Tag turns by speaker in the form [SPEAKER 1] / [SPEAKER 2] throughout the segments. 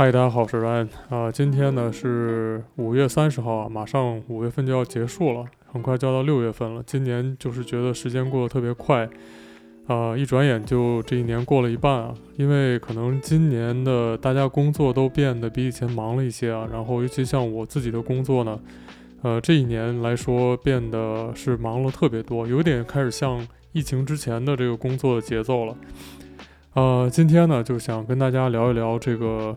[SPEAKER 1] 嗨，大家好，我是 Ryan 啊。今天呢是五月三十号啊，马上五月份就要结束了，很快就要到六月份了。今年就是觉得时间过得特别快啊，一转眼就这一年过了一半啊。因为可能今年的大家工作都变得比以前忙了一些啊，然后尤其像我自己的工作呢，呃，这一年来说变得是忙了特别多，有点开始像疫情之前的这个工作的节奏了。呃，今天呢就想跟大家聊一聊这个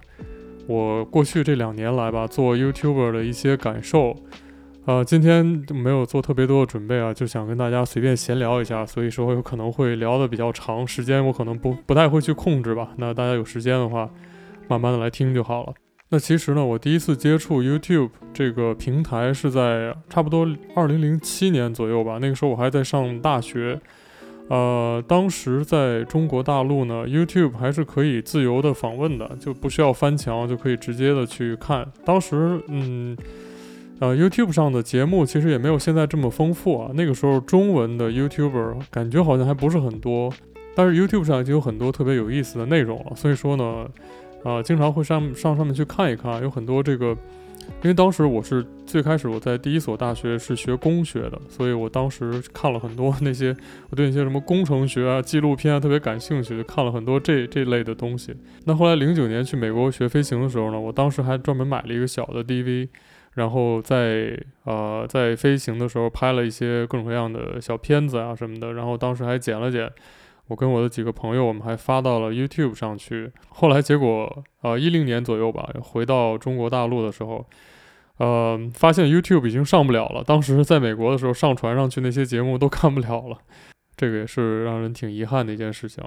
[SPEAKER 1] 我过去这两年来吧做 YouTuber 的一些感受。呃，今天没有做特别多的准备啊，就想跟大家随便闲聊一下，所以说有可能会聊得比较长，时间我可能不不太会去控制吧。那大家有时间的话，慢慢的来听就好了。那其实呢，我第一次接触 YouTube 这个平台是在差不多二零零七年左右吧，那个时候我还在上大学。呃，当时在中国大陆呢，YouTube 还是可以自由的访问的，就不需要翻墙，就可以直接的去看。当时，嗯，呃，YouTube 上的节目其实也没有现在这么丰富啊。那个时候中文的 YouTuber 感觉好像还不是很多，但是 YouTube 上已经有很多特别有意思的内容了。所以说呢，啊、呃，经常会上上上面去看一看，有很多这个。因为当时我是最开始我在第一所大学是学工学的，所以我当时看了很多那些我对那些什么工程学啊、纪录片啊特别感兴趣，就看了很多这这类的东西。那后来零九年去美国学飞行的时候呢，我当时还专门买了一个小的 DV，然后在呃在飞行的时候拍了一些各种各样的小片子啊什么的，然后当时还剪了剪。我跟我的几个朋友，我们还发到了 YouTube 上去。后来结果，呃，一零年左右吧，回到中国大陆的时候，呃，发现 YouTube 已经上不了了。当时在美国的时候，上传上去那些节目都看不了了，这个也是让人挺遗憾的一件事情。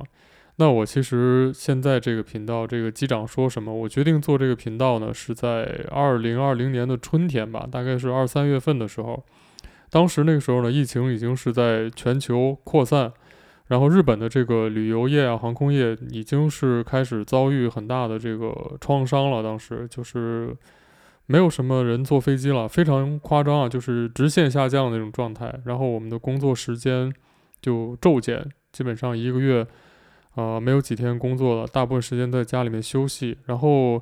[SPEAKER 1] 那我其实现在这个频道，这个机长说什么？我决定做这个频道呢，是在二零二零年的春天吧，大概是二三月份的时候。当时那个时候呢，疫情已经是在全球扩散。然后日本的这个旅游业啊，航空业已经是开始遭遇很大的这个创伤了。当时就是没有什么人坐飞机了，非常夸张啊，就是直线下降的那种状态。然后我们的工作时间就骤减，基本上一个月啊，呃，没有几天工作了，大部分时间在家里面休息。然后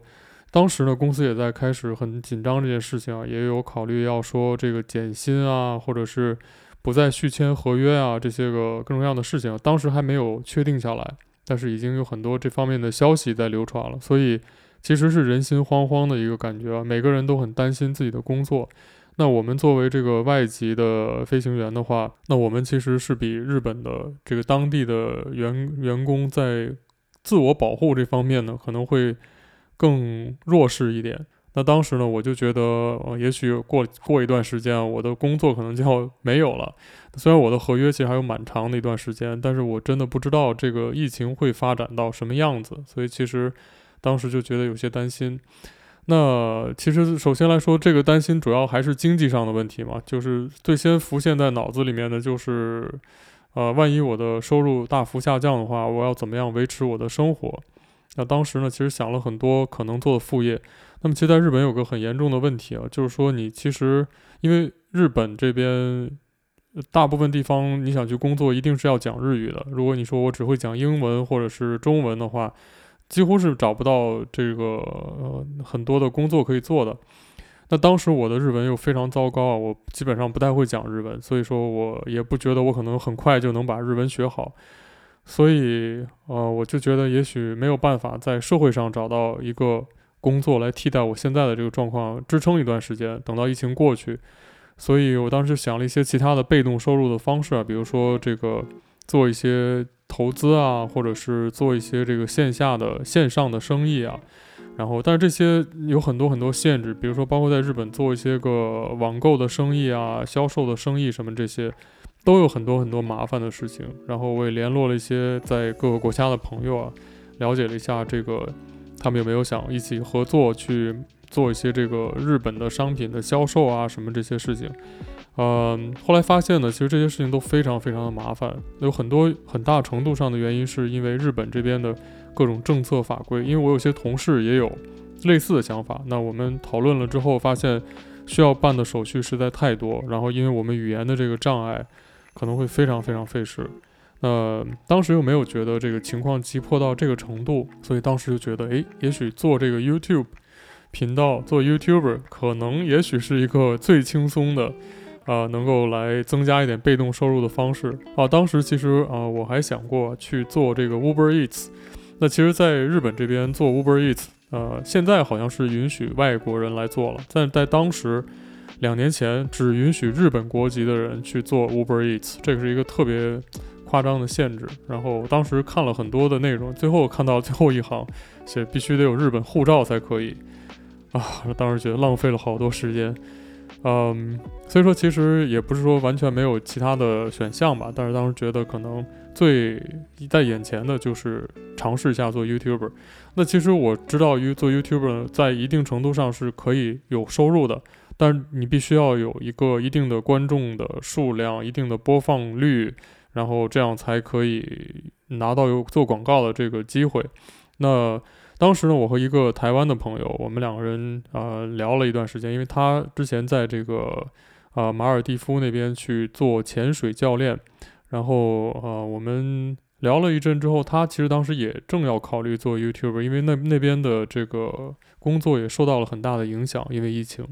[SPEAKER 1] 当时呢，公司也在开始很紧张这件事情啊，也有考虑要说这个减薪啊，或者是。不再续签合约啊，这些个各种各样的事情，当时还没有确定下来，但是已经有很多这方面的消息在流传了，所以其实是人心惶惶的一个感觉啊，每个人都很担心自己的工作。那我们作为这个外籍的飞行员的话，那我们其实是比日本的这个当地的员员工在自我保护这方面呢，可能会更弱势一点。那当时呢，我就觉得，呃，也许过过一段时间，我的工作可能就要没有了。虽然我的合约其实还有蛮长的一段时间，但是我真的不知道这个疫情会发展到什么样子，所以其实当时就觉得有些担心。那其实首先来说，这个担心主要还是经济上的问题嘛，就是最先浮现在脑子里面的就是，呃，万一我的收入大幅下降的话，我要怎么样维持我的生活？那当时呢，其实想了很多可能做的副业。那么，其实在日本有个很严重的问题啊，就是说你其实因为日本这边大部分地方你想去工作，一定是要讲日语的。如果你说我只会讲英文或者是中文的话，几乎是找不到这个很多的工作可以做的。那当时我的日文又非常糟糕啊，我基本上不太会讲日文，所以说我也不觉得我可能很快就能把日文学好。所以，呃，我就觉得也许没有办法在社会上找到一个工作来替代我现在的这个状况，支撑一段时间，等到疫情过去。所以我当时想了一些其他的被动收入的方式啊，比如说这个做一些投资啊，或者是做一些这个线下的线上的生意啊。然后，但是这些有很多很多限制，比如说包括在日本做一些个网购的生意啊、销售的生意什么这些。都有很多很多麻烦的事情，然后我也联络了一些在各个国家的朋友啊，了解了一下这个，他们有没有想一起合作去做一些这个日本的商品的销售啊什么这些事情，嗯，后来发现呢，其实这些事情都非常非常的麻烦，有很多很大程度上的原因是因为日本这边的各种政策法规，因为我有些同事也有类似的想法，那我们讨论了之后发现需要办的手续实在太多，然后因为我们语言的这个障碍。可能会非常非常费时，呃，当时又没有觉得这个情况急迫到这个程度，所以当时就觉得，诶，也许做这个 YouTube 频道，做 YouTuber 可能也许是一个最轻松的，啊、能够来增加一点被动收入的方式啊。当时其实啊，我还想过去做这个 Uber Eats。那其实，在日本这边做 Uber Eats，呃，现在好像是允许外国人来做了，但在当时，两年前只允许日本国籍的人去做 Uber Eats，这个是一个特别夸张的限制。然后当时看了很多的内容，最后看到最后一行写必须得有日本护照才可以，啊，当时觉得浪费了好多时间。嗯，所以说其实也不是说完全没有其他的选项吧，但是当时觉得可能最在眼前的就是尝试一下做 YouTuber。那其实我知道，做 YouTuber 在一定程度上是可以有收入的，但是你必须要有一个一定的观众的数量、一定的播放率，然后这样才可以拿到有做广告的这个机会。那当时呢，我和一个台湾的朋友，我们两个人啊、呃、聊了一段时间，因为他之前在这个啊、呃、马尔地夫那边去做潜水教练，然后啊、呃、我们聊了一阵之后，他其实当时也正要考虑做 YouTuber，因为那那边的这个工作也受到了很大的影响，因为疫情。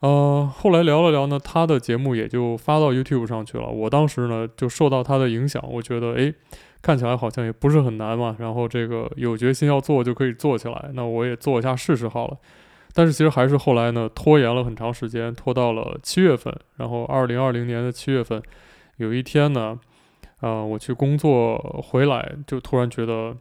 [SPEAKER 1] 呃，后来聊了聊呢，他的节目也就发到 YouTube 上去了。我当时呢就受到他的影响，我觉得诶。看起来好像也不是很难嘛，然后这个有决心要做就可以做起来，那我也做一下试试好了。但是其实还是后来呢，拖延了很长时间，拖到了七月份。然后二零二零年的七月份，有一天呢，呃，我去工作回来，就突然觉得，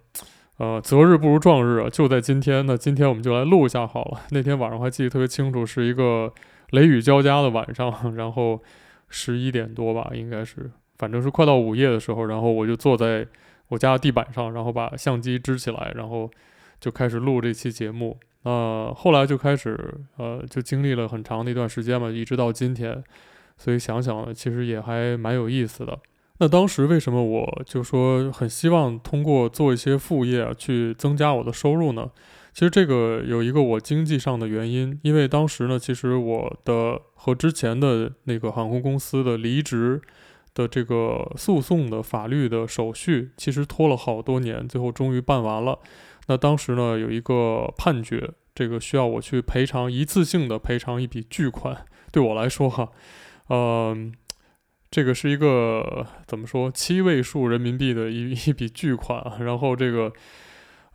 [SPEAKER 1] 呃，择日不如撞日啊，就在今天。那今天我们就来录一下好了。那天晚上我还记得特别清楚，是一个雷雨交加的晚上，然后十一点多吧，应该是。反正是快到午夜的时候，然后我就坐在我家的地板上，然后把相机支起来，然后就开始录这期节目。呃，后来就开始，呃，就经历了很长的一段时间嘛，一直到今天。所以想想，其实也还蛮有意思的。那当时为什么我就说很希望通过做一些副业去增加我的收入呢？其实这个有一个我经济上的原因，因为当时呢，其实我的和之前的那个航空公司的离职。的这个诉讼的法律的手续其实拖了好多年，最后终于办完了。那当时呢，有一个判决，这个需要我去赔偿一次性的赔偿一笔巨款。对我来说哈，嗯，这个是一个怎么说七位数人民币的一 一笔巨款啊。然后这个。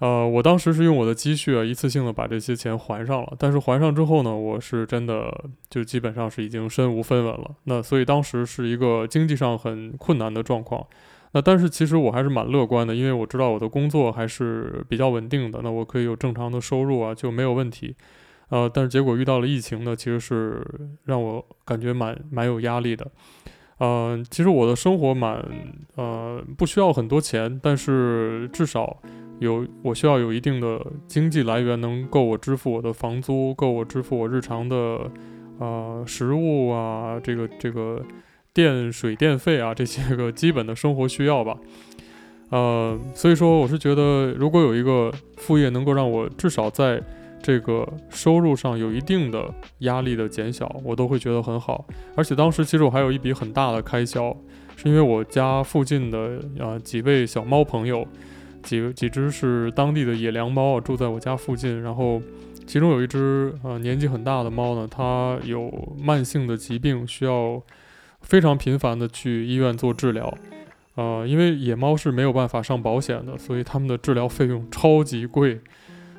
[SPEAKER 1] 呃，我当时是用我的积蓄啊，一次性的把这些钱还上了。但是还上之后呢，我是真的就基本上是已经身无分文了。那所以当时是一个经济上很困难的状况。那但是其实我还是蛮乐观的，因为我知道我的工作还是比较稳定的，那我可以有正常的收入啊，就没有问题。呃，但是结果遇到了疫情呢，其实是让我感觉蛮蛮有压力的。嗯、呃，其实我的生活蛮呃不需要很多钱，但是至少。有我需要有一定的经济来源，能够我支付我的房租，够我支付我日常的，呃，食物啊，这个这个电水电费啊，这些个基本的生活需要吧。呃，所以说我是觉得，如果有一个副业能够让我至少在这个收入上有一定的压力的减小，我都会觉得很好。而且当时其实我还有一笔很大的开销，是因为我家附近的啊、几位小猫朋友。几几只是当地的野良猫，住在我家附近。然后，其中有一只呃年纪很大的猫呢，它有慢性的疾病，需要非常频繁的去医院做治疗。呃，因为野猫是没有办法上保险的，所以他们的治疗费用超级贵。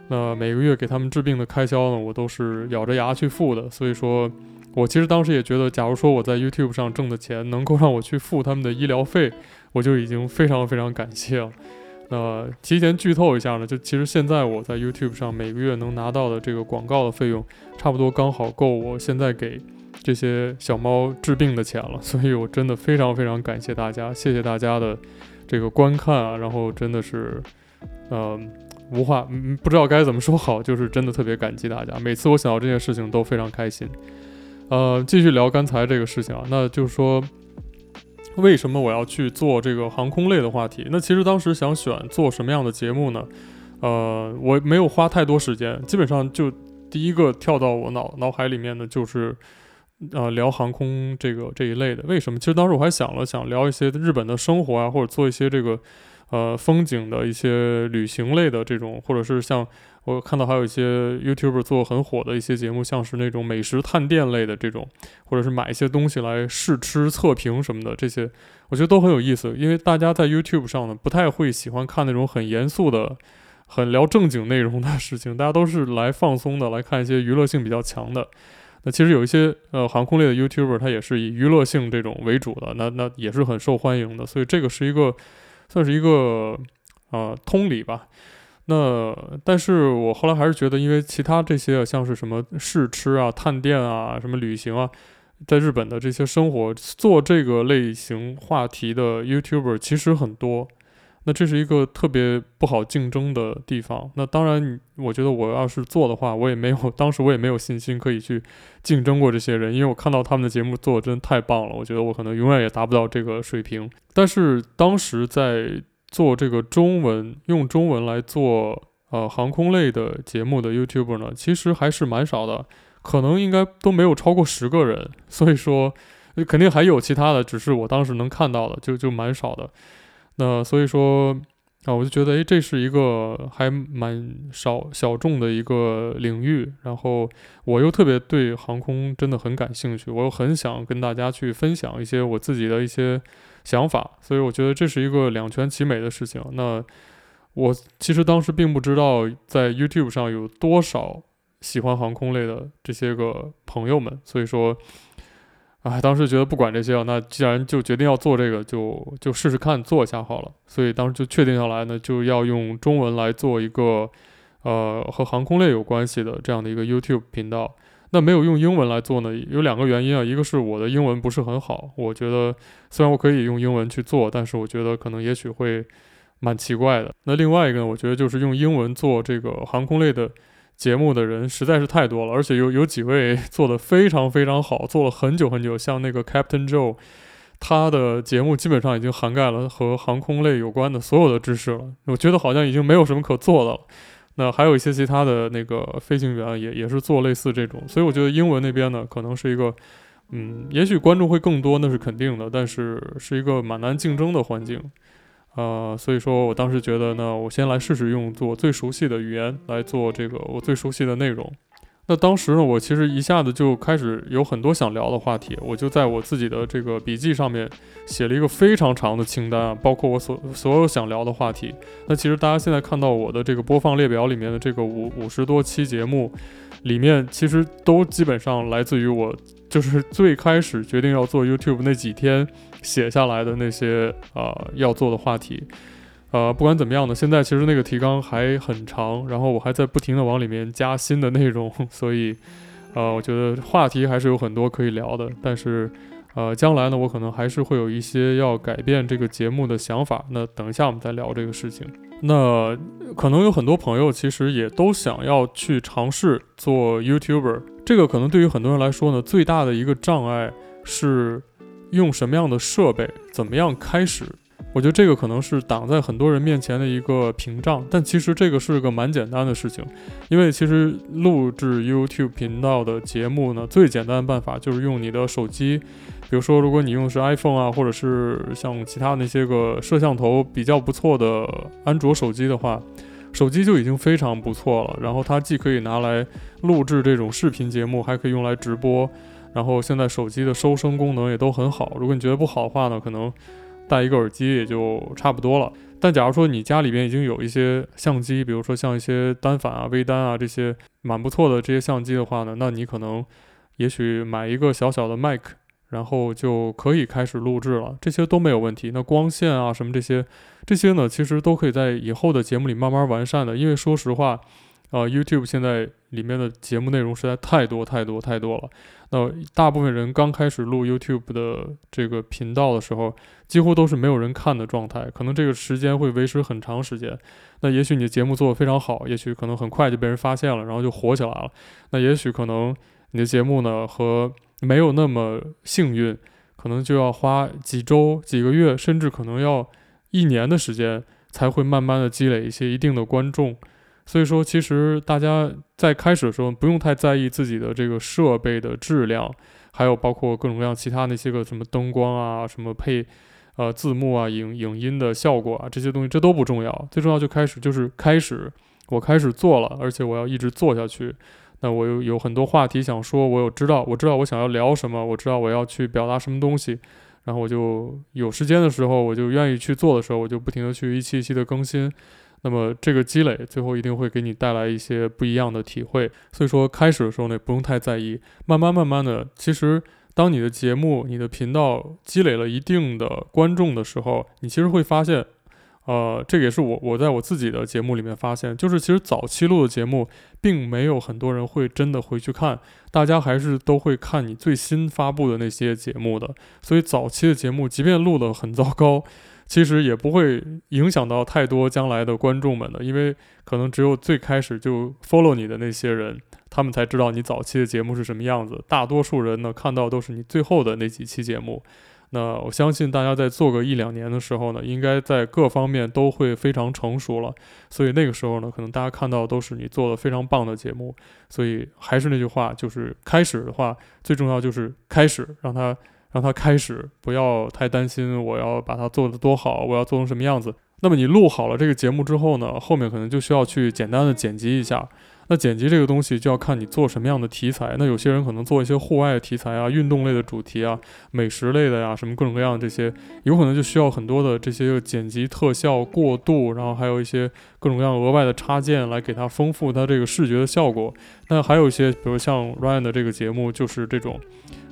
[SPEAKER 1] 那每个月给他们治病的开销呢，我都是咬着牙去付的。所以说，我其实当时也觉得，假如说我在 YouTube 上挣的钱能够让我去付他们的医疗费，我就已经非常非常感谢了。那提前剧透一下呢，就其实现在我在 YouTube 上每个月能拿到的这个广告的费用，差不多刚好够我现在给这些小猫治病的钱了，所以我真的非常非常感谢大家，谢谢大家的这个观看啊，然后真的是，呃，无话，嗯，不知道该怎么说好，就是真的特别感激大家，每次我想到这件事情都非常开心。呃，继续聊刚才这个事情啊，那就是说。为什么我要去做这个航空类的话题？那其实当时想选做什么样的节目呢？呃，我没有花太多时间，基本上就第一个跳到我脑脑海里面的就是呃聊航空这个这一类的。为什么？其实当时我还想了想聊一些日本的生活啊，或者做一些这个呃风景的一些旅行类的这种，或者是像。我看到还有一些 YouTuber 做很火的一些节目，像是那种美食探店类的这种，或者是买一些东西来试吃测评什么的，这些我觉得都很有意思。因为大家在 YouTube 上呢，不太会喜欢看那种很严肃的、很聊正经内容的事情，大家都是来放松的，来看一些娱乐性比较强的。那其实有一些呃航空类的 YouTuber，他也是以娱乐性这种为主的，那那也是很受欢迎的。所以这个是一个算是一个呃通理吧。那，但是我后来还是觉得，因为其他这些像是什么试吃啊、探店啊、什么旅行啊，在日本的这些生活做这个类型话题的 YouTuber 其实很多，那这是一个特别不好竞争的地方。那当然，我觉得我要是做的话，我也没有，当时我也没有信心可以去竞争过这些人，因为我看到他们的节目做的真的太棒了，我觉得我可能永远也达不到这个水平。但是当时在。做这个中文，用中文来做呃航空类的节目的 YouTuber 呢，其实还是蛮少的，可能应该都没有超过十个人。所以说，肯定还有其他的，只是我当时能看到的就就蛮少的。那所以说啊，我就觉得，诶，这是一个还蛮少小众的一个领域。然后我又特别对航空真的很感兴趣，我又很想跟大家去分享一些我自己的一些。想法，所以我觉得这是一个两全其美的事情。那我其实当时并不知道在 YouTube 上有多少喜欢航空类的这些个朋友们，所以说，哎，当时觉得不管这些，那既然就决定要做这个，就就试试看做一下好了。所以当时就确定下来呢，就要用中文来做一个呃和航空类有关系的这样的一个 YouTube 频道。那没有用英文来做呢，有两个原因啊，一个是我的英文不是很好，我觉得虽然我可以用英文去做，但是我觉得可能也许会蛮奇怪的。那另外一个呢，我觉得就是用英文做这个航空类的节目的人实在是太多了，而且有有几位做得非常非常好，做了很久很久，像那个 Captain Joe，他的节目基本上已经涵盖了和航空类有关的所有的知识了，我觉得好像已经没有什么可做的了。那还有一些其他的那个飞行员也也是做类似这种，所以我觉得英文那边呢，可能是一个，嗯，也许观众会更多，那是肯定的，但是是一个蛮难竞争的环境，呃，所以说我当时觉得呢，我先来试试用做最熟悉的语言来做这个我最熟悉的内容。那当时呢，我其实一下子就开始有很多想聊的话题，我就在我自己的这个笔记上面写了一个非常长的清单啊，包括我所所有想聊的话题。那其实大家现在看到我的这个播放列表里面的这个五五十多期节目，里面其实都基本上来自于我就是最开始决定要做 YouTube 那几天写下来的那些、呃、要做的话题。呃，不管怎么样呢，现在其实那个提纲还很长，然后我还在不停的往里面加新的内容，所以，呃，我觉得话题还是有很多可以聊的。但是，呃，将来呢，我可能还是会有一些要改变这个节目的想法。那等一下我们再聊这个事情。那可能有很多朋友其实也都想要去尝试做 YouTuber，这个可能对于很多人来说呢，最大的一个障碍是用什么样的设备，怎么样开始。我觉得这个可能是挡在很多人面前的一个屏障，但其实这个是个蛮简单的事情，因为其实录制 YouTube 频道的节目呢，最简单的办法就是用你的手机，比如说如果你用的是 iPhone 啊，或者是像其他那些个摄像头比较不错的安卓手机的话，手机就已经非常不错了。然后它既可以拿来录制这种视频节目，还可以用来直播。然后现在手机的收声功能也都很好。如果你觉得不好的话呢，可能。戴一个耳机也就差不多了。但假如说你家里边已经有一些相机，比如说像一些单反啊、微单啊这些蛮不错的这些相机的话呢，那你可能也许买一个小小的麦克，然后就可以开始录制了。这些都没有问题。那光线啊什么这些，这些呢其实都可以在以后的节目里慢慢完善的。因为说实话，呃，YouTube 现在里面的节目内容实在太多太多太多了。那大部分人刚开始录 YouTube 的这个频道的时候，几乎都是没有人看的状态，可能这个时间会维持很长时间。那也许你的节目做得非常好，也许可能很快就被人发现了，然后就火起来了。那也许可能你的节目呢，和没有那么幸运，可能就要花几周、几个月，甚至可能要一年的时间，才会慢慢的积累一些一定的观众。所以说，其实大家在开始的时候不用太在意自己的这个设备的质量，还有包括各种各样其他那些个什么灯光啊，什么配呃字幕啊、影影音的效果啊这些东西，这都不重要，最重要就开始就是开始，我开始做了，而且我要一直做下去。那我有有很多话题想说，我有知道，我知道我想要聊什么，我知道我要去表达什么东西，然后我就有时间的时候，我就愿意去做的时候，我就不停地去一期一期的更新。那么这个积累最后一定会给你带来一些不一样的体会。所以说开始的时候呢，不用太在意，慢慢慢慢的，其实当你的节目、你的频道积累了一定的观众的时候，你其实会发现。呃，这个也是我我在我自己的节目里面发现，就是其实早期录的节目，并没有很多人会真的回去看，大家还是都会看你最新发布的那些节目的。所以早期的节目，即便录得很糟糕，其实也不会影响到太多将来的观众们的，因为可能只有最开始就 follow 你的那些人，他们才知道你早期的节目是什么样子。大多数人呢，看到都是你最后的那几期节目。那我相信大家在做个一两年的时候呢，应该在各方面都会非常成熟了。所以那个时候呢，可能大家看到都是你做的非常棒的节目。所以还是那句话，就是开始的话，最重要就是开始，让它让它开始，不要太担心我要把它做得多好，我要做成什么样子。那么你录好了这个节目之后呢，后面可能就需要去简单的剪辑一下。那剪辑这个东西就要看你做什么样的题材。那有些人可能做一些户外题材啊、运动类的主题啊、美食类的呀，什么各种各样的这些，有可能就需要很多的这些剪辑特效过渡，然后还有一些各种各样额外的插件来给它丰富它这个视觉的效果。那还有一些，比如像 Ryan 的这个节目，就是这种。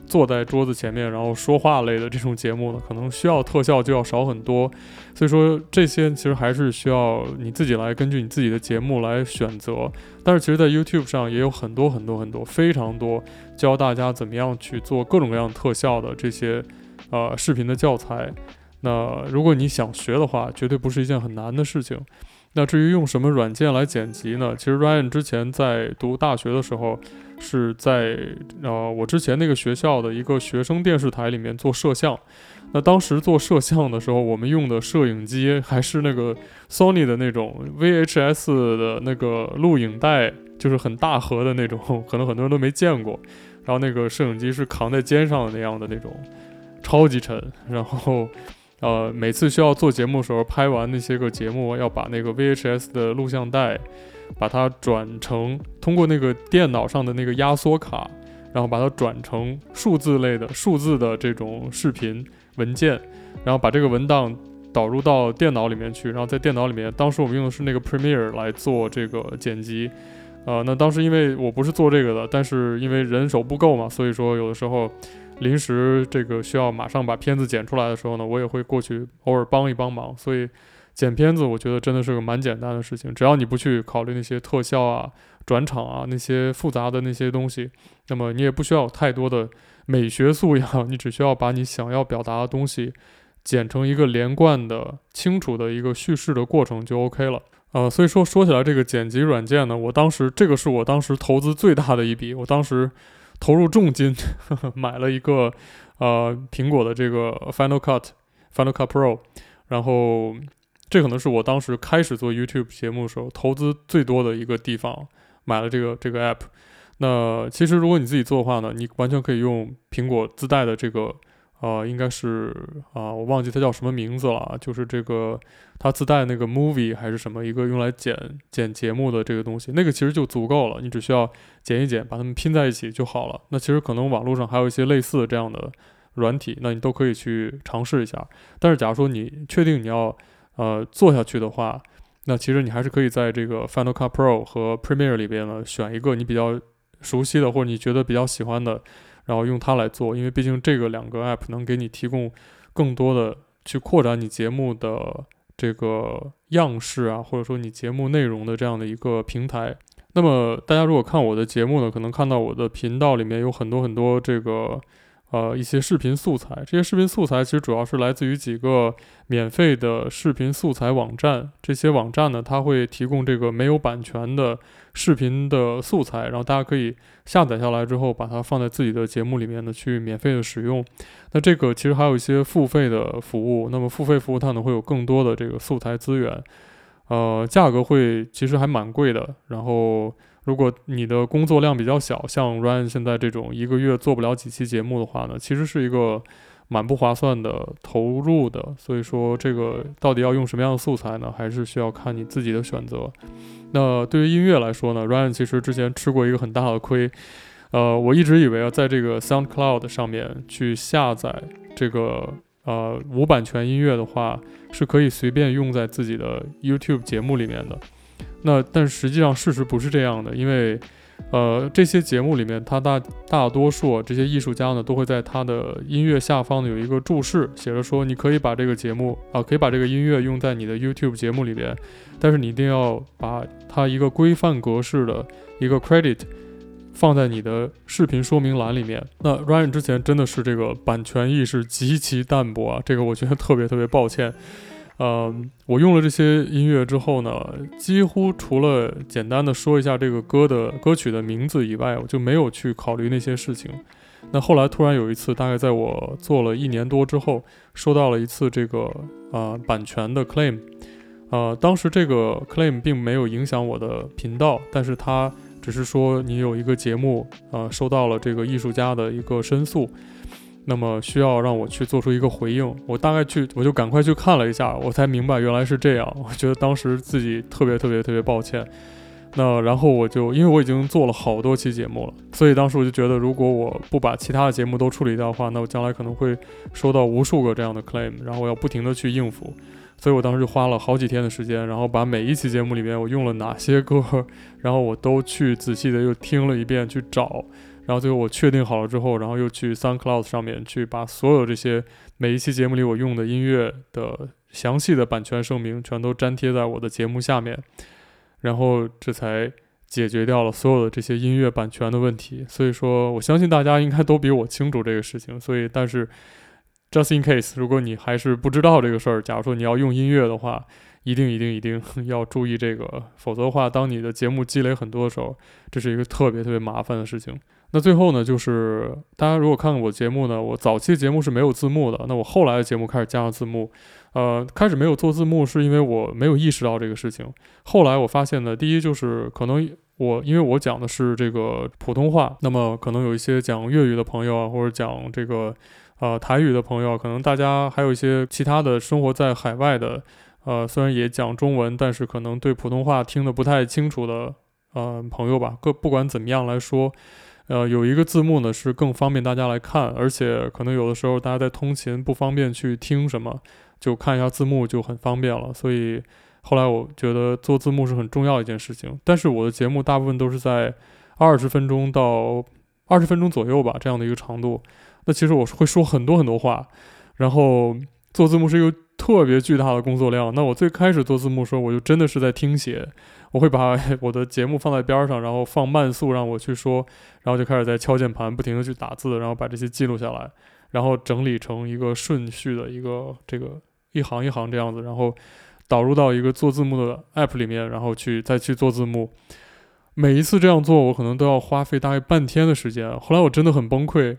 [SPEAKER 1] 坐在桌子前面，然后说话类的这种节目呢，可能需要特效就要少很多。所以说这些其实还是需要你自己来根据你自己的节目来选择。但是其实，在 YouTube 上也有很多很多很多非常多教大家怎么样去做各种各样特效的这些呃视频的教材。那如果你想学的话，绝对不是一件很难的事情。那至于用什么软件来剪辑呢？其实 Ryan 之前在读大学的时候，是在呃我之前那个学校的一个学生电视台里面做摄像。那当时做摄像的时候，我们用的摄影机还是那个 Sony 的那种 VHS 的那个录影带，就是很大盒的那种，可能很多人都没见过。然后那个摄影机是扛在肩上的那样的那种，超级沉。然后。呃，每次需要做节目的时候，拍完那些个节目，要把那个 VHS 的录像带，把它转成通过那个电脑上的那个压缩卡，然后把它转成数字类的数字的这种视频文件，然后把这个文档导入到电脑里面去，然后在电脑里面，当时我们用的是那个 Premiere 来做这个剪辑，呃，那当时因为我不是做这个的，但是因为人手不够嘛，所以说有的时候。临时这个需要马上把片子剪出来的时候呢，我也会过去偶尔帮一帮忙。所以剪片子，我觉得真的是个蛮简单的事情。只要你不去考虑那些特效啊、转场啊那些复杂的那些东西，那么你也不需要有太多的美学素养，你只需要把你想要表达的东西剪成一个连贯的、清楚的一个叙事的过程就 OK 了。呃，所以说说起来这个剪辑软件呢，我当时这个是我当时投资最大的一笔，我当时。投入重金呵呵 买了一个呃苹果的这个 Final Cut Final Cut Pro，然后这可能是我当时开始做 YouTube 节目的时候投资最多的一个地方，买了这个这个 App。那其实如果你自己做的话呢，你完全可以用苹果自带的这个。呃，应该是啊、呃，我忘记它叫什么名字了，就是这个它自带那个 Movie 还是什么一个用来剪剪节目的这个东西，那个其实就足够了，你只需要剪一剪，把它们拼在一起就好了。那其实可能网络上还有一些类似的这样的软体，那你都可以去尝试一下。但是假如说你确定你要呃做下去的话，那其实你还是可以在这个 Final Cut Pro 和 Premiere 里边呢选一个你比较熟悉的或者你觉得比较喜欢的。然后用它来做，因为毕竟这个两个 app 能给你提供更多的去扩展你节目的这个样式啊，或者说你节目内容的这样的一个平台。那么大家如果看我的节目呢，可能看到我的频道里面有很多很多这个。呃，一些视频素材，这些视频素材其实主要是来自于几个免费的视频素材网站。这些网站呢，它会提供这个没有版权的视频的素材，然后大家可以下载下来之后，把它放在自己的节目里面呢，去免费的使用。那这个其实还有一些付费的服务，那么付费服务它呢会有更多的这个素材资源，呃，价格会其实还蛮贵的。然后如果你的工作量比较小，像 Ryan 现在这种一个月做不了几期节目的话呢，其实是一个蛮不划算的投入的。所以说，这个到底要用什么样的素材呢？还是需要看你自己的选择。那对于音乐来说呢，Ryan 其实之前吃过一个很大的亏。呃，我一直以为啊，在这个 SoundCloud 上面去下载这个呃无版权音乐的话，是可以随便用在自己的 YouTube 节目里面的。那但实际上事实不是这样的，因为，呃，这些节目里面，它大大多数这些艺术家呢，都会在他的音乐下方呢有一个注释，写着说你可以把这个节目啊，可以把这个音乐用在你的 YouTube 节目里边，但是你一定要把它一个规范格式的一个 credit 放在你的视频说明栏里面。那 Ryan 之前真的是这个版权意识极其淡薄啊，这个我觉得特别特别抱歉。呃，我用了这些音乐之后呢，几乎除了简单的说一下这个歌的歌曲的名字以外，我就没有去考虑那些事情。那后来突然有一次，大概在我做了一年多之后，收到了一次这个呃版权的 claim。呃，当时这个 claim 并没有影响我的频道，但是它只是说你有一个节目呃收到了这个艺术家的一个申诉。那么需要让我去做出一个回应，我大概去，我就赶快去看了一下，我才明白原来是这样。我觉得当时自己特别特别特别抱歉。那然后我就，因为我已经做了好多期节目了，所以当时我就觉得，如果我不把其他的节目都处理掉的话，那我将来可能会收到无数个这样的 claim，然后我要不停地去应付。所以我当时就花了好几天的时间，然后把每一期节目里面我用了哪些歌，然后我都去仔细的又听了一遍，去找。然后最后我确定好了之后，然后又去 SoundCloud 上面去把所有这些每一期节目里我用的音乐的详细的版权声明全都粘贴在我的节目下面，然后这才解决掉了所有的这些音乐版权的问题。所以说，我相信大家应该都比我清楚这个事情。所以，但是 just in case，如果你还是不知道这个事儿，假如说你要用音乐的话，一定一定一定 要注意这个，否则的话，当你的节目积累很多的时候，这是一个特别特别麻烦的事情。那最后呢，就是大家如果看我节目呢，我早期节目是没有字幕的。那我后来的节目开始加上字幕，呃，开始没有做字幕是因为我没有意识到这个事情。后来我发现呢，第一就是可能我因为我讲的是这个普通话，那么可能有一些讲粤语的朋友啊，或者讲这个呃台语的朋友，可能大家还有一些其他的生活在海外的，呃，虽然也讲中文，但是可能对普通话听得不太清楚的呃朋友吧。各不管怎么样来说。呃，有一个字幕呢，是更方便大家来看，而且可能有的时候大家在通勤不方便去听什么，就看一下字幕就很方便了。所以后来我觉得做字幕是很重要一件事情。但是我的节目大部分都是在二十分钟到二十分钟左右吧，这样的一个长度。那其实我是会说很多很多话，然后做字幕是一个特别巨大的工作量。那我最开始做字幕的时候，我就真的是在听写。我会把 我的节目放在边上，然后放慢速让我去说，然后就开始在敲键盘，不停地去打字，然后把这些记录下来，然后整理成一个顺序的一个这个一行一行这样子，然后导入到一个做字幕的 app 里面，然后去再去做字幕。每一次这样做，我可能都要花费大概半天的时间。后来我真的很崩溃。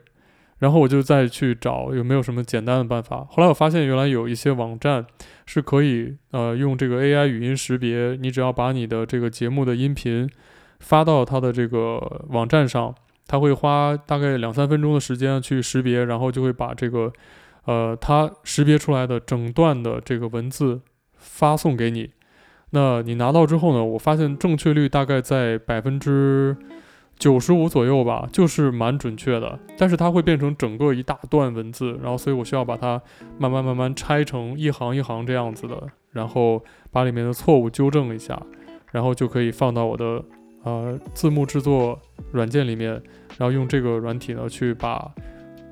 [SPEAKER 1] 然后我就再去找有没有什么简单的办法。后来我发现原来有一些网站是可以呃用这个 AI 语音识别，你只要把你的这个节目的音频发到它的这个网站上，它会花大概两三分钟的时间去识别，然后就会把这个呃它识别出来的整段的这个文字发送给你。那你拿到之后呢，我发现正确率大概在百分之。九十五左右吧，就是蛮准确的，但是它会变成整个一大段文字，然后所以我需要把它慢慢慢慢拆成一行一行这样子的，然后把里面的错误纠正一下，然后就可以放到我的呃字幕制作软件里面，然后用这个软体呢去把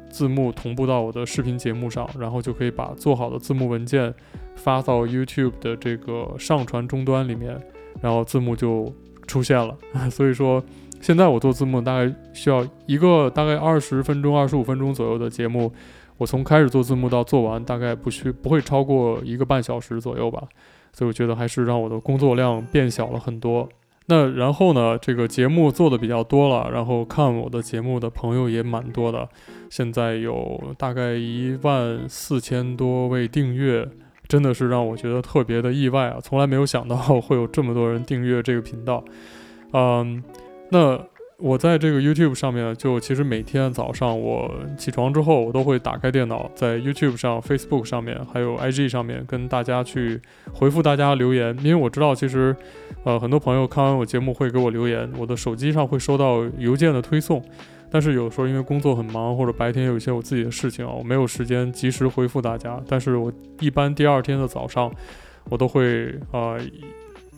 [SPEAKER 1] 字幕同步到我的视频节目上，然后就可以把做好的字幕文件发到 YouTube 的这个上传终端里面，然后字幕就出现了，所以说。现在我做字幕大概需要一个大概二十分钟、二十五分钟左右的节目，我从开始做字幕到做完大概不需不会超过一个半小时左右吧，所以我觉得还是让我的工作量变小了很多。那然后呢，这个节目做的比较多了，然后看我的节目的朋友也蛮多的，现在有大概一万四千多位订阅，真的是让我觉得特别的意外啊，从来没有想到会有这么多人订阅这个频道，嗯。那我在这个 YouTube 上面，就其实每天早上我起床之后，我都会打开电脑，在 YouTube 上、Facebook 上面，还有 IG 上面跟大家去回复大家留言，因为我知道其实，呃，很多朋友看完我节目会给我留言，我的手机上会收到邮件的推送，但是有时候因为工作很忙，或者白天有一些我自己的事情啊，我没有时间及时回复大家，但是我一般第二天的早上，我都会啊。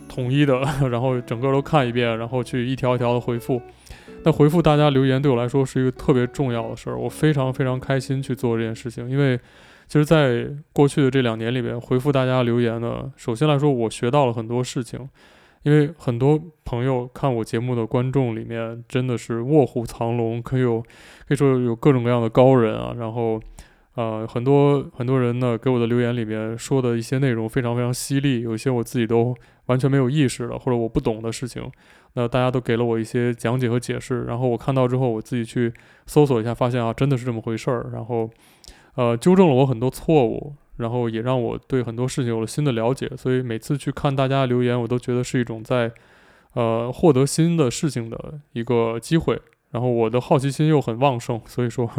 [SPEAKER 1] 统一的，然后整个都看一遍，然后去一条一条的回复。那回复大家留言对我来说是一个特别重要的事儿，我非常非常开心去做这件事情。因为其实，在过去的这两年里面，回复大家留言呢，首先来说，我学到了很多事情。因为很多朋友看我节目的观众里面真的是卧虎藏龙，可以有可以说有各种各样的高人啊，然后。呃，很多很多人呢给我的留言里面说的一些内容非常非常犀利，有一些我自己都完全没有意识的，或者我不懂的事情，那大家都给了我一些讲解和解释，然后我看到之后，我自己去搜索一下，发现啊，真的是这么回事儿，然后呃纠正了我很多错误，然后也让我对很多事情有了新的了解，所以每次去看大家留言，我都觉得是一种在呃获得新的事情的一个机会。然后我的好奇心又很旺盛，所以说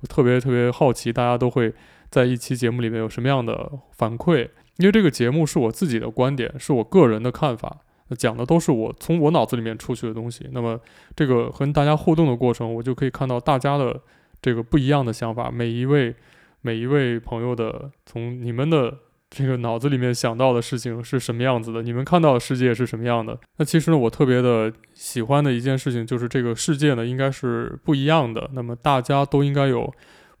[SPEAKER 1] 我特别特别好奇，大家都会在一期节目里面有什么样的反馈？因为这个节目是我自己的观点，是我个人的看法，讲的都是我从我脑子里面出去的东西。那么这个和大家互动的过程，我就可以看到大家的这个不一样的想法，每一位每一位朋友的从你们的。这个脑子里面想到的事情是什么样子的？你们看到的世界是什么样的？那其实呢，我特别的喜欢的一件事情就是这个世界呢，应该是不一样的。那么大家都应该有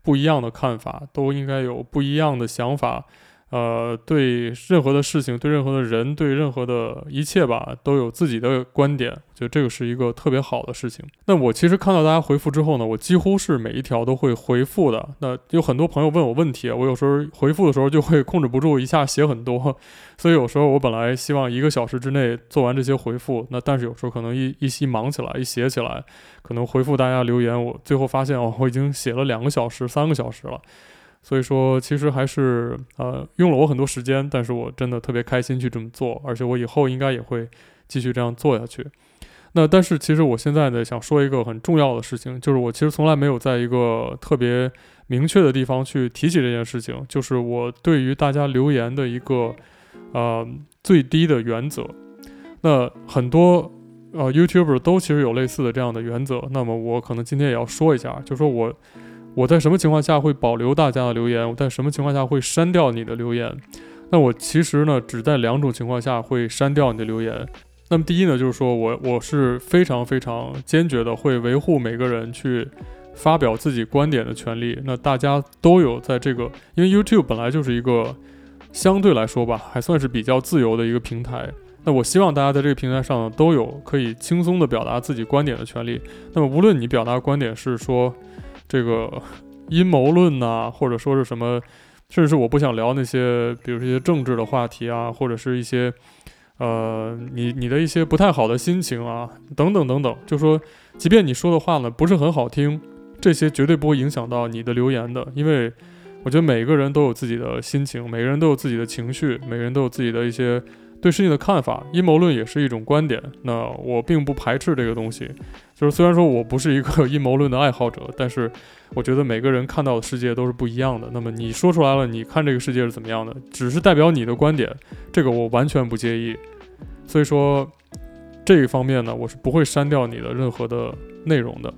[SPEAKER 1] 不一样的看法，都应该有不一样的想法。呃，对任何的事情，对任何的人，对任何的一切吧，都有自己的观点。我觉得这个是一个特别好的事情。那我其实看到大家回复之后呢，我几乎是每一条都会回复的。那有很多朋友问我问题，我有时候回复的时候就会控制不住，一下写很多。所以有时候我本来希望一个小时之内做完这些回复，那但是有时候可能一一忙起来，一写起来，可能回复大家留言，我最后发现哦，我已经写了两个小时、三个小时了。所以说，其实还是呃用了我很多时间，但是我真的特别开心去这么做，而且我以后应该也会继续这样做下去。那但是其实我现在呢想说一个很重要的事情，就是我其实从来没有在一个特别明确的地方去提起这件事情，就是我对于大家留言的一个呃最低的原则。那很多呃 YouTuber 都其实有类似的这样的原则，那么我可能今天也要说一下，就是说我。我在什么情况下会保留大家的留言？我在什么情况下会删掉你的留言？那我其实呢，只在两种情况下会删掉你的留言。那么第一呢，就是说我我是非常非常坚决的，会维护每个人去发表自己观点的权利。那大家都有在这个，因为 YouTube 本来就是一个相对来说吧，还算是比较自由的一个平台。那我希望大家在这个平台上呢，都有可以轻松的表达自己观点的权利。那么无论你表达观点是说，这个阴谋论呐，或者说是什么，甚至是我不想聊那些，比如一些政治的话题啊，或者是一些，呃，你你的一些不太好的心情啊，等等等等，就说，即便你说的话呢不是很好听，这些绝对不会影响到你的留言的，因为我觉得每个人都有自己的心情，每个人都有自己的情绪，每个人都有自己的一些。对事情的看法，阴谋论也是一种观点。那我并不排斥这个东西，就是虽然说我不是一个 阴谋论的爱好者，但是我觉得每个人看到的世界都是不一样的。那么你说出来了，你看这个世界是怎么样的，只是代表你的观点，这个我完全不介意。所以说这一方面呢，我是不会删掉你的任何的内容的。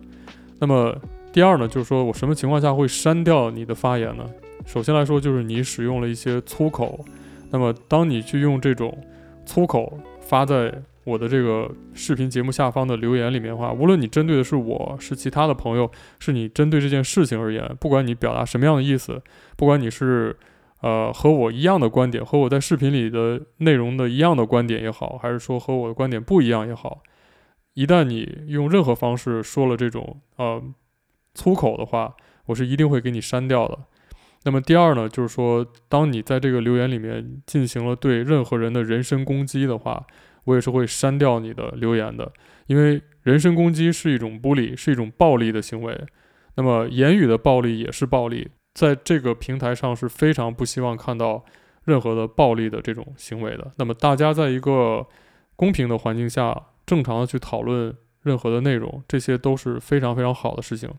[SPEAKER 1] 那么第二呢，就是说我什么情况下会删掉你的发言呢？首先来说，就是你使用了一些粗口。那么当你去用这种粗口发在我的这个视频节目下方的留言里面的话，无论你针对的是我，是其他的朋友，是你针对这件事情而言，不管你表达什么样的意思，不管你是呃和我一样的观点，和我在视频里的内容的一样的观点也好，还是说和我的观点不一样也好，一旦你用任何方式说了这种呃粗口的话，我是一定会给你删掉的。那么第二呢，就是说，当你在这个留言里面进行了对任何人的人身攻击的话，我也是会删掉你的留言的，因为人身攻击是一种不礼是一种暴力的行为。那么言语的暴力也是暴力，在这个平台上是非常不希望看到任何的暴力的这种行为的。那么大家在一个公平的环境下，正常的去讨论任何的内容，这些都是非常非常好的事情。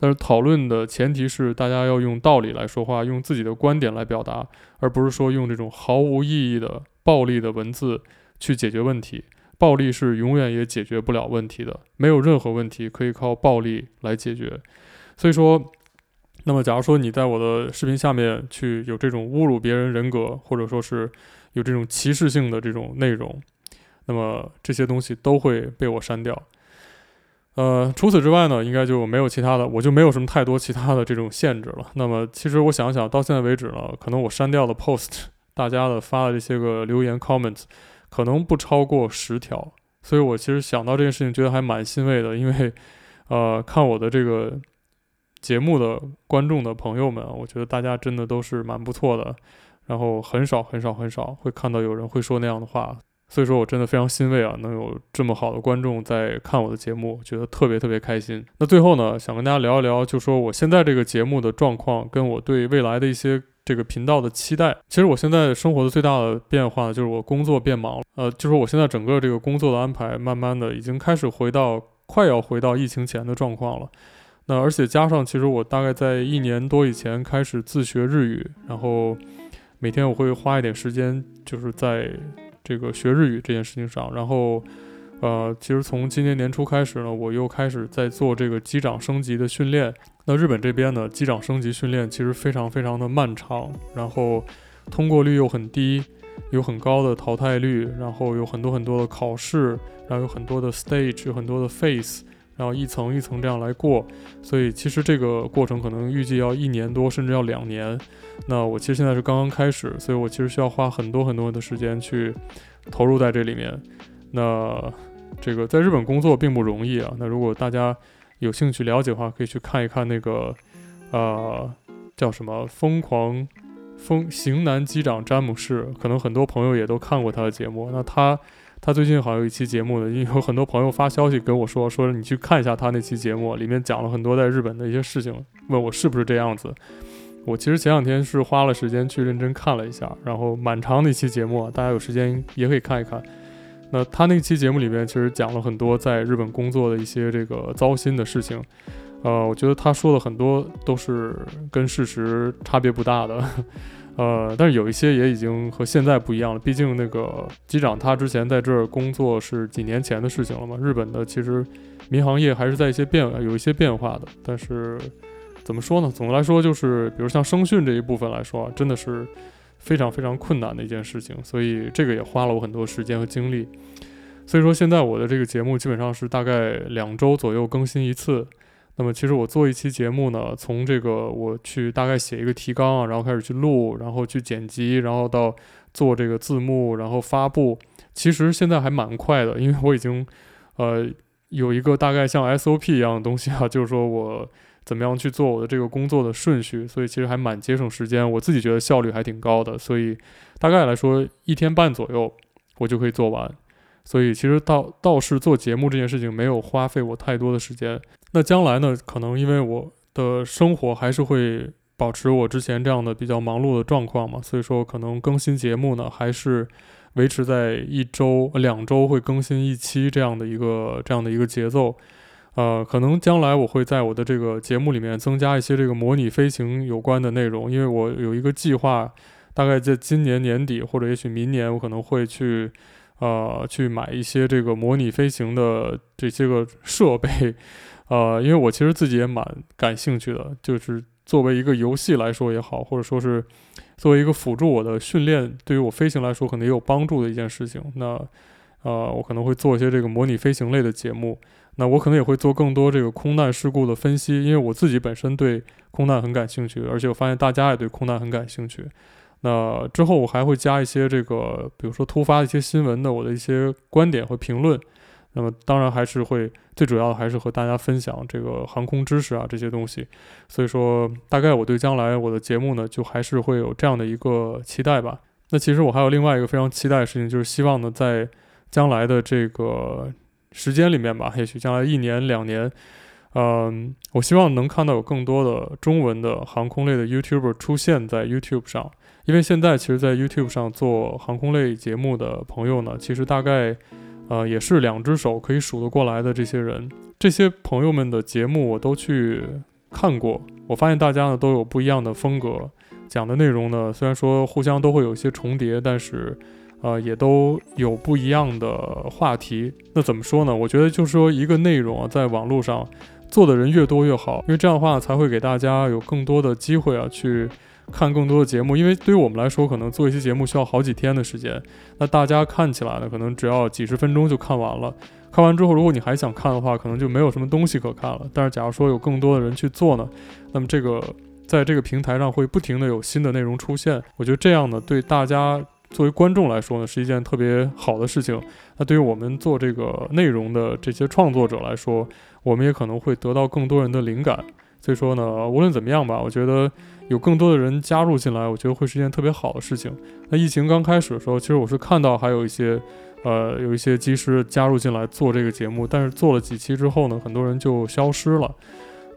[SPEAKER 1] 但是讨论的前提是大家要用道理来说话，用自己的观点来表达，而不是说用这种毫无意义的暴力的文字去解决问题。暴力是永远也解决不了问题的，没有任何问题可以靠暴力来解决。所以说，那么假如说你在我的视频下面去有这种侮辱别人人格，或者说是有这种歧视性的这种内容，那么这些东西都会被我删掉。呃，除此之外呢，应该就没有其他的，我就没有什么太多其他的这种限制了。那么，其实我想想到现在为止呢，可能我删掉的 post，大家的发的这些个留言 comments，可能不超过十条。所以我其实想到这件事情，觉得还蛮欣慰的，因为，呃，看我的这个节目的观众的朋友们，我觉得大家真的都是蛮不错的，然后很少很少很少会看到有人会说那样的话。所以说我真的非常欣慰啊，能有这么好的观众在看我的节目，觉得特别特别开心。那最后呢，想跟大家聊一聊，就说我现在这个节目的状况，跟我对未来的一些这个频道的期待。其实我现在生活的最大的变化就是我工作变忙了，呃，就是我现在整个这个工作的安排，慢慢的已经开始回到快要回到疫情前的状况了。那而且加上，其实我大概在一年多以前开始自学日语，然后每天我会花一点时间，就是在。这个学日语这件事情上，然后，呃，其实从今年年初开始呢，我又开始在做这个机长升级的训练。那日本这边呢，机长升级训练其实非常非常的漫长，然后通过率又很低，有很高的淘汰率，然后有很多很多的考试，然后有很多的 stage，有很多的 face 然后一层一层这样来过。所以其实这个过程可能预计要一年多，甚至要两年。那我其实现在是刚刚开始，所以我其实需要花很多很多的时间去投入在这里面。那这个在日本工作并不容易啊。那如果大家有兴趣了解的话，可以去看一看那个，呃，叫什么“疯狂疯型男机长詹姆士”。可能很多朋友也都看过他的节目。那他他最近好像有一期节目呢，因为有很多朋友发消息跟我说，说你去看一下他那期节目，里面讲了很多在日本的一些事情，问我是不是这样子。我其实前两天是花了时间去认真看了一下，然后蛮长的一期节目，大家有时间也可以看一看。那他那期节目里面其实讲了很多在日本工作的一些这个糟心的事情，呃，我觉得他说的很多都是跟事实差别不大的，呃，但是有一些也已经和现在不一样了。毕竟那个机长他之前在这儿工作是几年前的事情了嘛。日本的其实民航业还是在一些变有一些变化的，但是。怎么说呢？总的来说，就是比如像声训这一部分来说，真的是非常非常困难的一件事情，所以这个也花了我很多时间和精力。所以说，现在我的这个节目基本上是大概两周左右更新一次。那么，其实我做一期节目呢，从这个我去大概写一个提纲，然后开始去录，然后去剪辑，然后到做这个字幕，然后发布，其实现在还蛮快的，因为我已经呃有一个大概像 SOP 一样的东西啊，就是说我。怎么样去做我的这个工作的顺序，所以其实还蛮节省时间，我自己觉得效率还挺高的，所以大概来说一天半左右我就可以做完，所以其实倒倒是做节目这件事情没有花费我太多的时间。那将来呢，可能因为我的生活还是会保持我之前这样的比较忙碌的状况嘛，所以说可能更新节目呢还是维持在一周、两周会更新一期这样的一个这样的一个节奏。呃，可能将来我会在我的这个节目里面增加一些这个模拟飞行有关的内容，因为我有一个计划，大概在今年年底或者也许明年，我可能会去，呃，去买一些这个模拟飞行的这些个设备，呃，因为我其实自己也蛮感兴趣的，就是作为一个游戏来说也好，或者说是作为一个辅助我的训练，对于我飞行来说可能也有帮助的一件事情。那，呃，我可能会做一些这个模拟飞行类的节目。那我可能也会做更多这个空难事故的分析，因为我自己本身对空难很感兴趣，而且我发现大家也对空难很感兴趣。那之后我还会加一些这个，比如说突发一些新闻的我的一些观点和评论。那么当然还是会最主要还是和大家分享这个航空知识啊这些东西。所以说大概我对将来我的节目呢，就还是会有这样的一个期待吧。那其实我还有另外一个非常期待的事情，就是希望呢在将来的这个。时间里面吧，也许将来一年两年，嗯，我希望能看到有更多的中文的航空类的 YouTuber 出现在 YouTube 上，因为现在其实，在 YouTube 上做航空类节目的朋友呢，其实大概，呃，也是两只手可以数得过来的这些人。这些朋友们的节目我都去看过，我发现大家呢都有不一样的风格，讲的内容呢虽然说互相都会有一些重叠，但是。呃，也都有不一样的话题。那怎么说呢？我觉得就是说，一个内容啊，在网络上做的人越多越好，因为这样的话才会给大家有更多的机会啊，去看更多的节目。因为对于我们来说，可能做一期节目需要好几天的时间，那大家看起来呢，可能只要几十分钟就看完了。看完之后，如果你还想看的话，可能就没有什么东西可看了。但是，假如说有更多的人去做呢，那么这个在这个平台上会不停的有新的内容出现。我觉得这样呢，对大家。作为观众来说呢，是一件特别好的事情。那对于我们做这个内容的这些创作者来说，我们也可能会得到更多人的灵感。所以说呢，无论怎么样吧，我觉得有更多的人加入进来，我觉得会是一件特别好的事情。那疫情刚开始的时候，其实我是看到还有一些，呃，有一些机师加入进来做这个节目，但是做了几期之后呢，很多人就消失了。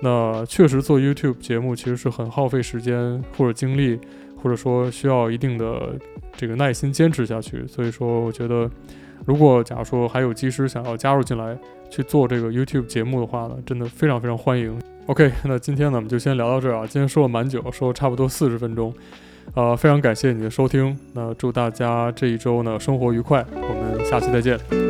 [SPEAKER 1] 那确实做 YouTube 节目其实是很耗费时间或者精力。或者说需要一定的这个耐心坚持下去，所以说我觉得，如果假如说还有机师想要加入进来去做这个 YouTube 节目的话呢，真的非常非常欢迎。OK，那今天呢我们就先聊到这儿啊，今天说了蛮久，说了差不多四十分钟，呃，非常感谢你的收听，那祝大家这一周呢生活愉快，我们下期再见。